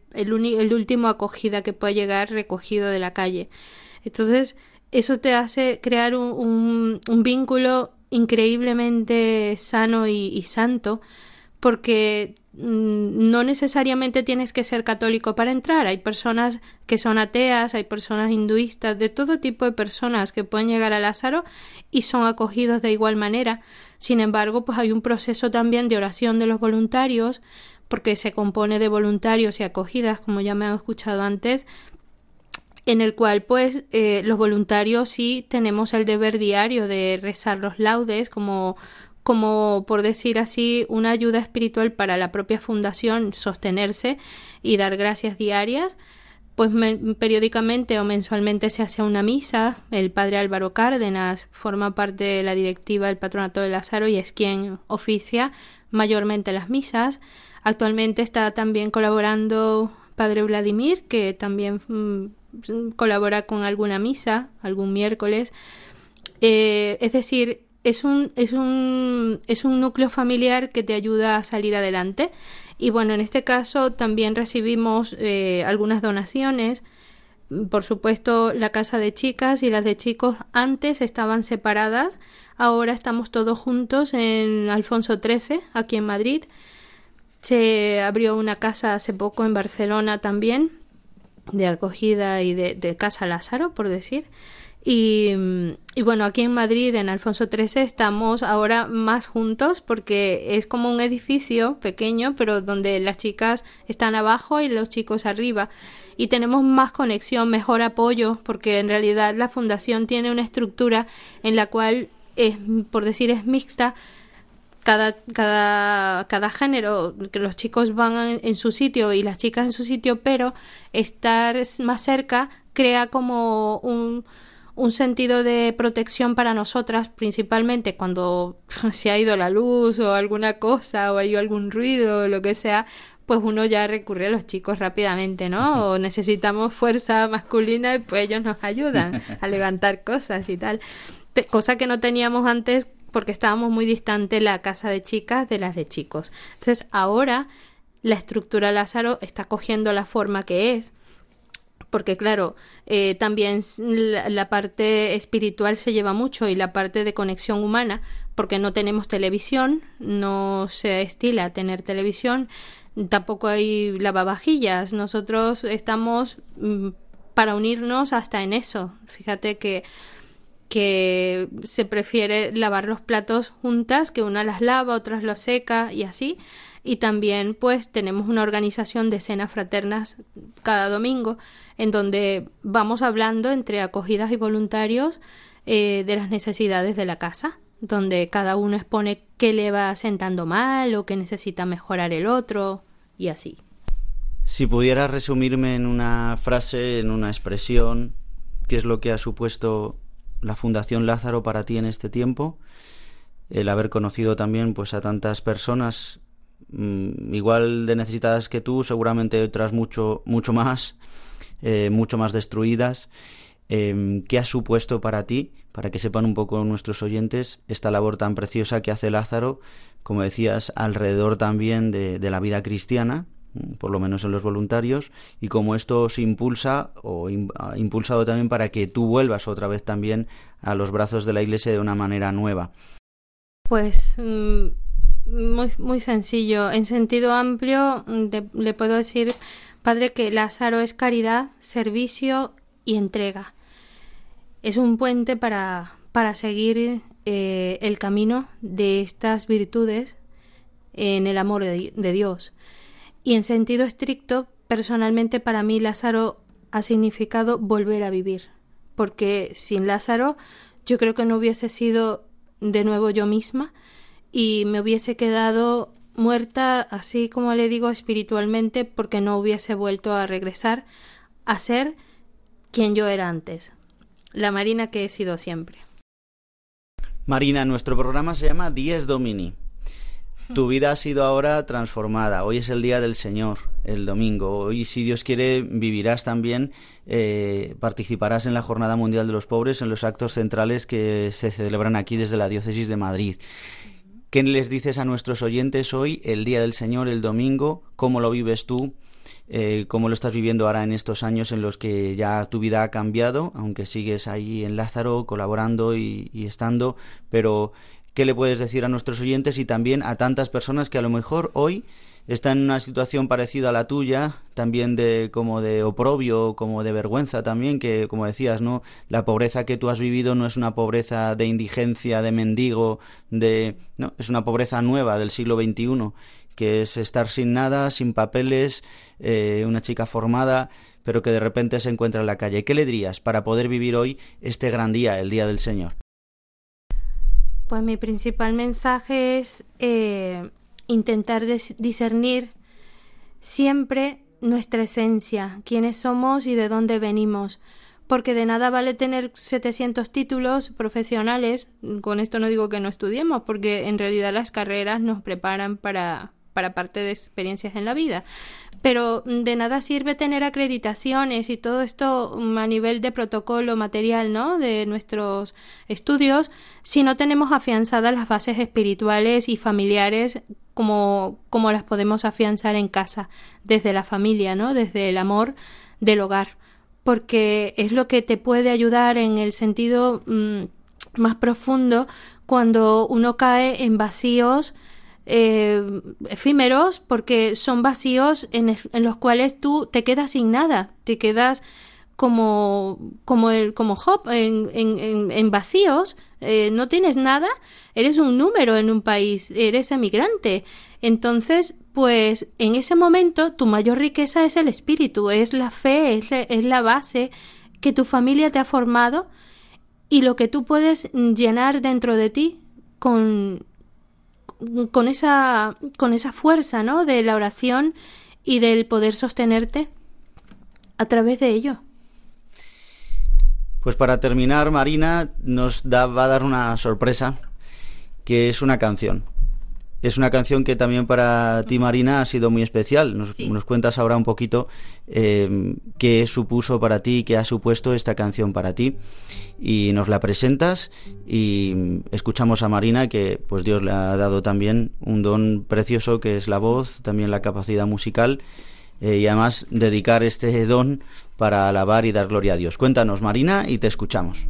S9: último acogida que puede llegar recogido de la calle. Entonces, eso te hace crear un, un, vínculo increíblemente sano y santo, porque no necesariamente tienes que ser católico para entrar. Hay personas que son ateas, hay personas hinduistas, de todo tipo de personas que pueden llegar a Lázaro y son acogidos de igual manera. Sin embargo, pues hay un proceso también de oración de los voluntarios, porque se compone de voluntarios y acogidas, como ya me han escuchado antes, en el cual pues eh, los voluntarios sí tenemos el deber diario de rezar los laudes como como por decir así una ayuda espiritual para la propia fundación sostenerse y dar gracias diarias pues periódicamente o mensualmente se hace una misa. El padre Álvaro Cárdenas forma parte de la directiva del Patronato de Lázaro y es quien oficia mayormente las misas. Actualmente está también colaborando padre Vladimir, que también mm, colabora con alguna misa, algún miércoles. Eh, es decir, es un, es un, es un núcleo familiar que te ayuda a salir adelante. Y bueno, en este caso también recibimos eh, algunas donaciones. Por supuesto, la casa de chicas y las de chicos antes estaban separadas. Ahora estamos todos juntos en Alfonso XIII, aquí en Madrid. Se abrió una casa hace poco en Barcelona también, de acogida y de, de casa Lázaro, por decir. Y, bueno, aquí en Madrid, en Alfonso XIII, estamos ahora más juntos porque es como un edificio pequeño, pero donde las chicas están abajo y los chicos arriba. Y tenemos más conexión, mejor apoyo, porque en realidad la fundación tiene una estructura en la cual, es, por decir, es mixta. Cada, cada, cada género, que los chicos van en su sitio y las chicas en su sitio, pero estar más cerca crea como un, un sentido de protección para nosotras, principalmente cuando se ha ido la luz o alguna cosa o hay algún ruido o lo que sea, pues uno ya recurre a los chicos rápidamente, ¿no? O necesitamos fuerza masculina y pues ellos nos ayudan a levantar cosas y tal. Cosa que no teníamos antes porque estábamos muy distante la casa de chicas de las de chicos. Entonces ahora la estructura Lázaro está cogiendo la forma que es porque claro, eh, también la, parte espiritual se lleva mucho y la parte de conexión humana, porque no tenemos televisión, no se estila tener televisión, tampoco hay lavavajillas, nosotros estamos mm, para unirnos hasta en eso. Fíjate que que se prefiere lavar los platos juntas, que una las lava, otras los seca y así. Y también pues tenemos una organización de cenas fraternas cada domingo en donde vamos hablando entre acogidas y voluntarios eh, de las necesidades de la casa, donde cada uno expone qué le va sentando mal o qué necesita mejorar el otro y así.
S1: Si pudieras resumirme en una frase, en una expresión, qué es lo que ha supuesto la Fundación Lázaro para ti en este tiempo, el haber conocido también pues a tantas personas igual de necesitadas que tú, seguramente otras mucho mucho más eh, mucho más destruidas. Em, ¿Qué ha supuesto para ti, para que sepan un poco nuestros oyentes, esta labor tan preciosa que hace Lázaro, como decías, alrededor también de, la vida cristiana, mm, por lo menos en los voluntarios, y cómo esto se impulsa o ha impulsado también para que tú vuelvas otra vez también a los brazos de la Iglesia de una manera nueva.
S9: Pues mm, muy, muy sencillo. En sentido amplio, mm, le puedo decir, Padre, que Lázaro es caridad, servicio y entrega. Es un puente para, para seguir eh, el camino de estas virtudes en el amor de, de Dios. Y en sentido estricto, personalmente para mí Lázaro ha significado volver a vivir, porque sin Lázaro yo creo que no hubiese sido de nuevo yo misma y me hubiese quedado muerta, así como le digo, espiritualmente, porque no hubiese vuelto a regresar a ser quien yo era antes, la Marina que he sido siempre.
S1: Marina, nuestro programa se llama Dies Domini. Tu vida ha sido ahora transformada. Hoy es el día del Señor, el domingo. Hoy, si Dios quiere, vivirás también, eh, participarás en la Jornada Mundial de los Pobres, en los actos centrales que se celebran aquí desde la Diócesis de Madrid. ¿Qué les dices a nuestros oyentes hoy, el día del Señor, el domingo? ¿Cómo lo vives tú? Eh, cómo lo estás viviendo ahora en estos años en los que ya tu vida ha cambiado, aunque sigues ahí en Lázaro colaborando y, estando, pero ¿qué le puedes decir a nuestros oyentes y también a tantas personas que a lo mejor hoy están en una situación parecida a la tuya, también de como de oprobio, como de vergüenza también, que como decías, ¿no? La pobreza que tú has vivido no es una pobreza de indigencia, de mendigo, de no, es una pobreza nueva del siglo XXI que es estar sin nada, sin papeles, eh, una chica formada, pero que de repente se encuentra en la calle. ¿Qué le dirías para poder vivir hoy este gran día, el Día del Señor?
S9: Pues mi principal mensaje es eh, intentar discernir siempre nuestra esencia, quiénes somos y de dónde venimos porque de nada vale tener 700 títulos profesionales, con esto no digo que no estudiemos, porque en realidad las carreras nos preparan para, para parte de experiencias en la vida. Pero de nada sirve tener acreditaciones y todo esto mm, a nivel de protocolo material, ¿no? De nuestros estudios, si no tenemos afianzadas las bases espirituales y familiares como, como las podemos afianzar en casa, desde la familia, ¿no? Desde el amor del hogar. Porque es lo que te puede ayudar en el sentido mm, más profundo cuando uno cae en vacíos eh, efímeros porque son vacíos en, los cuales tú te quedas sin nada, te quedas como, como, el, como Job en, en, en vacíos, eh, no tienes nada, eres un número en un país, eres emigrante. Entonces, pues en ese momento tu mayor riqueza es el espíritu, es la fe, es es la base que tu familia te ha formado y lo que tú puedes llenar dentro de ti con, con esa, con esa fuerza, ¿no? De la oración y del poder sostenerte a través de ello.
S1: Pues para terminar, Marina nos da, va a dar una sorpresa, que es una canción. Es una canción que también para ti, Marina, ha sido muy especial. Nos, nos cuentas ahora un poquito eh, qué supuso para ti, qué ha supuesto esta canción para ti. Y nos la presentas y escuchamos a Marina, que pues Dios le ha dado también un don precioso que es la voz, también la capacidad musical. Eh, y además dedicar este don para alabar y dar gloria a Dios. Cuéntanos, Marina, y te escuchamos.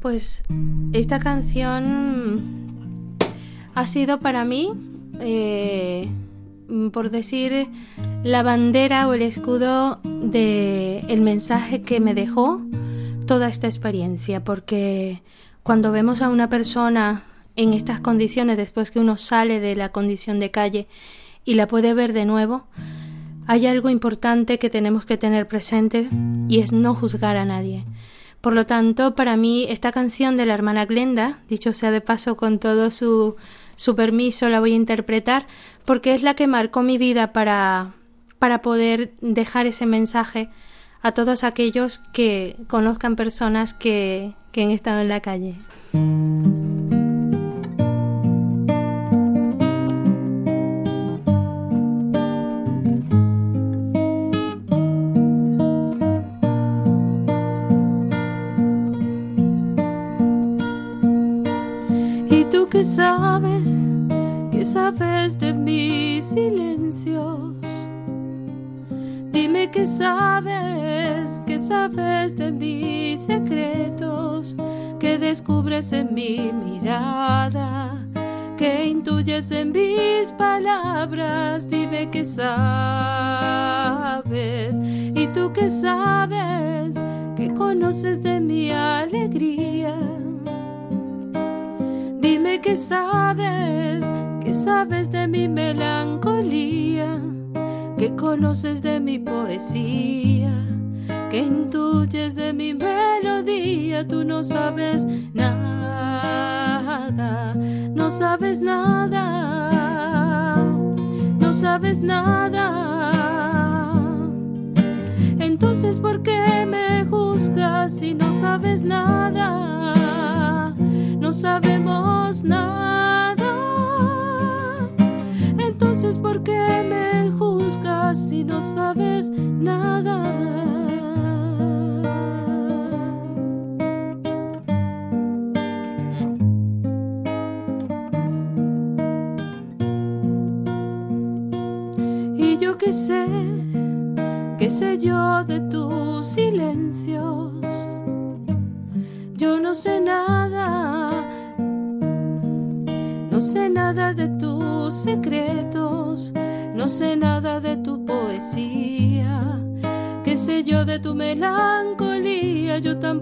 S9: Pues esta canción ha sido para mí, eh, por decir, la bandera o el escudo de el mensaje que me dejó toda esta experiencia, porque cuando vemos a una persona en estas condiciones después que uno sale de la condición de calle y la puede ver de nuevo, hay algo importante que tenemos que tener presente y es no juzgar a nadie. Por lo tanto, para mí esta canción de la hermana Glenda, dicho sea de paso con todo su su permiso la voy a interpretar porque es la que marcó mi vida para, para poder dejar ese mensaje a todos aquellos que conozcan personas que, que han estado en la calle.
S11: que sabes, que sabes de mis silencios.
S9: Dime que sabes, que sabes de mis secretos, que descubres en mi mirada, que intuyes en mis palabras. Dime que sabes, y tú que sabes, que conoces de mi alegría Dime que sabes, que sabes de mi melancolía que conoces de mi poesía, que intuyes de mi melodía, tú no sabes nada, no sabes nada, no sabes nada. Entonces, ¿por qué me juzgas si no sabes nada? Sabemos nada. Entonces, ¿por qué me juzgas si no sabes nada?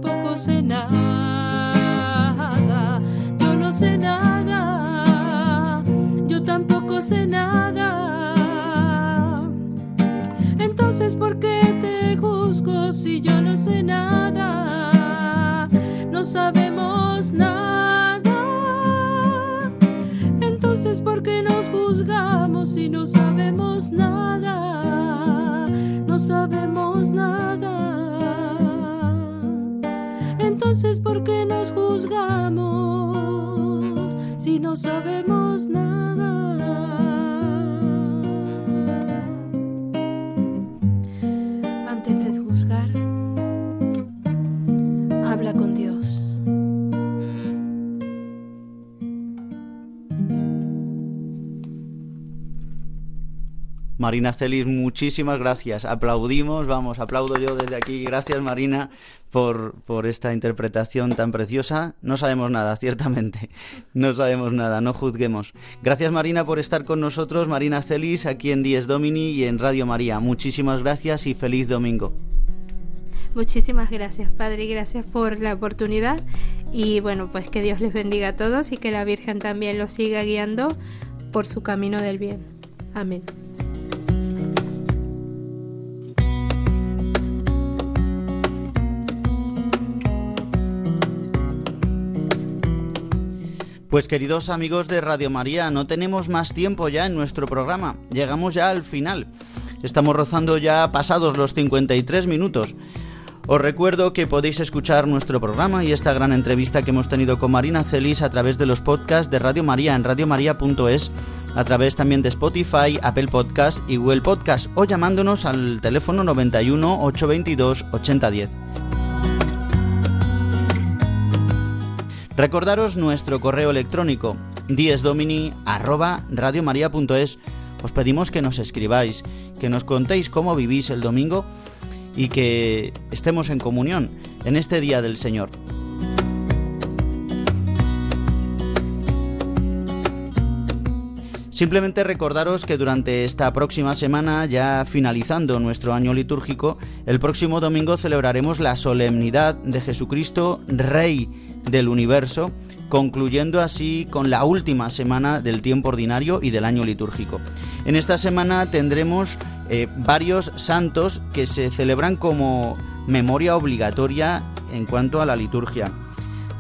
S9: Tampoco sé
S1: Marina Celis, muchísimas gracias. Aplaudimos, vamos, aplaudo yo desde aquí. Gracias, Marina, por, por esta interpretación tan preciosa. No sabemos nada, ciertamente. No sabemos nada, no juzguemos. Gracias, Marina, por estar con nosotros. Marina Celis, aquí en Dies Domini y en Radio María. Muchísimas gracias y feliz domingo.
S12: Muchísimas gracias, Padre, y gracias por la oportunidad. Y bueno, pues que Dios les bendiga a todos y que la Virgen también los siga guiando por su camino del bien. Amén.
S1: Pues queridos amigos de Radio María, no tenemos más tiempo ya en nuestro programa. Llegamos ya al final. Estamos rozando ya pasados los 53 minutos. Os recuerdo que podéis escuchar nuestro programa y esta gran entrevista que hemos tenido con Marina Celis a través de los podcasts de Radio María en radiomaria.es, a través también de Spotify, Apple Podcast y Google Podcast o llamándonos al teléfono 91 822 8010. Recordaros nuestro correo electrónico diesdomini@radiomaria.es. Os pedimos que nos escribáis, que nos contéis cómo vivís el domingo y que estemos en comunión en este día del Señor. Simplemente recordaros que durante esta próxima semana, ya finalizando nuestro año litúrgico, el próximo domingo celebraremos la solemnidad de Jesucristo, Rey del universo, concluyendo así con la última semana del tiempo ordinario y del año litúrgico. En esta semana tendremos eh, varios santos que se celebran como memoria obligatoria en cuanto a la liturgia.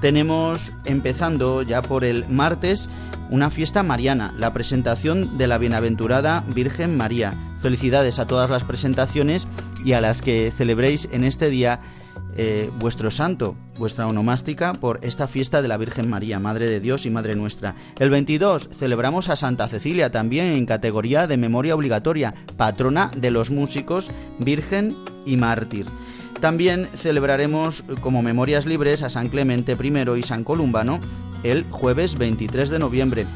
S1: Tenemos, empezando ya por el martes, una fiesta mariana, la presentación de la bienaventurada Virgen María. Felicidades a todas las presentaciones y a las que celebréis en este día eh, vuestro santo, vuestra onomástica, por esta fiesta de la Virgen María, Madre de Dios y Madre nuestra. El 22 celebramos a Santa Cecilia, también en categoría de memoria obligatoria, patrona de los músicos, Virgen y Mártir. También celebraremos como memorias libres a San Clemente I y San Columbano el jueves 23 de noviembre.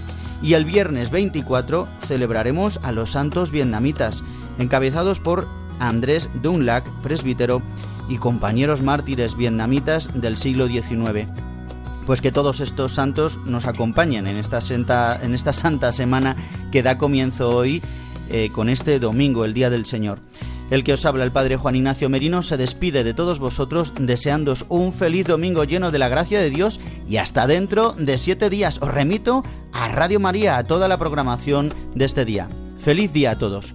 S1: Y el viernes 24 celebraremos a los santos vietnamitas, encabezados por Andrés Dunlac, presbítero, y compañeros mártires vietnamitas del siglo XIX. Pues que todos estos santos nos acompañen en esta, santa, en esta santa semana que da comienzo hoy eh, con este domingo, el Día del Señor. El que os habla, el Padre Juan Ignacio Merino, se despide de todos vosotros deseándos un feliz domingo lleno de la gracia de Dios y hasta dentro de siete días. Os remito a Radio María, a toda la programación de este día. Feliz día a todos.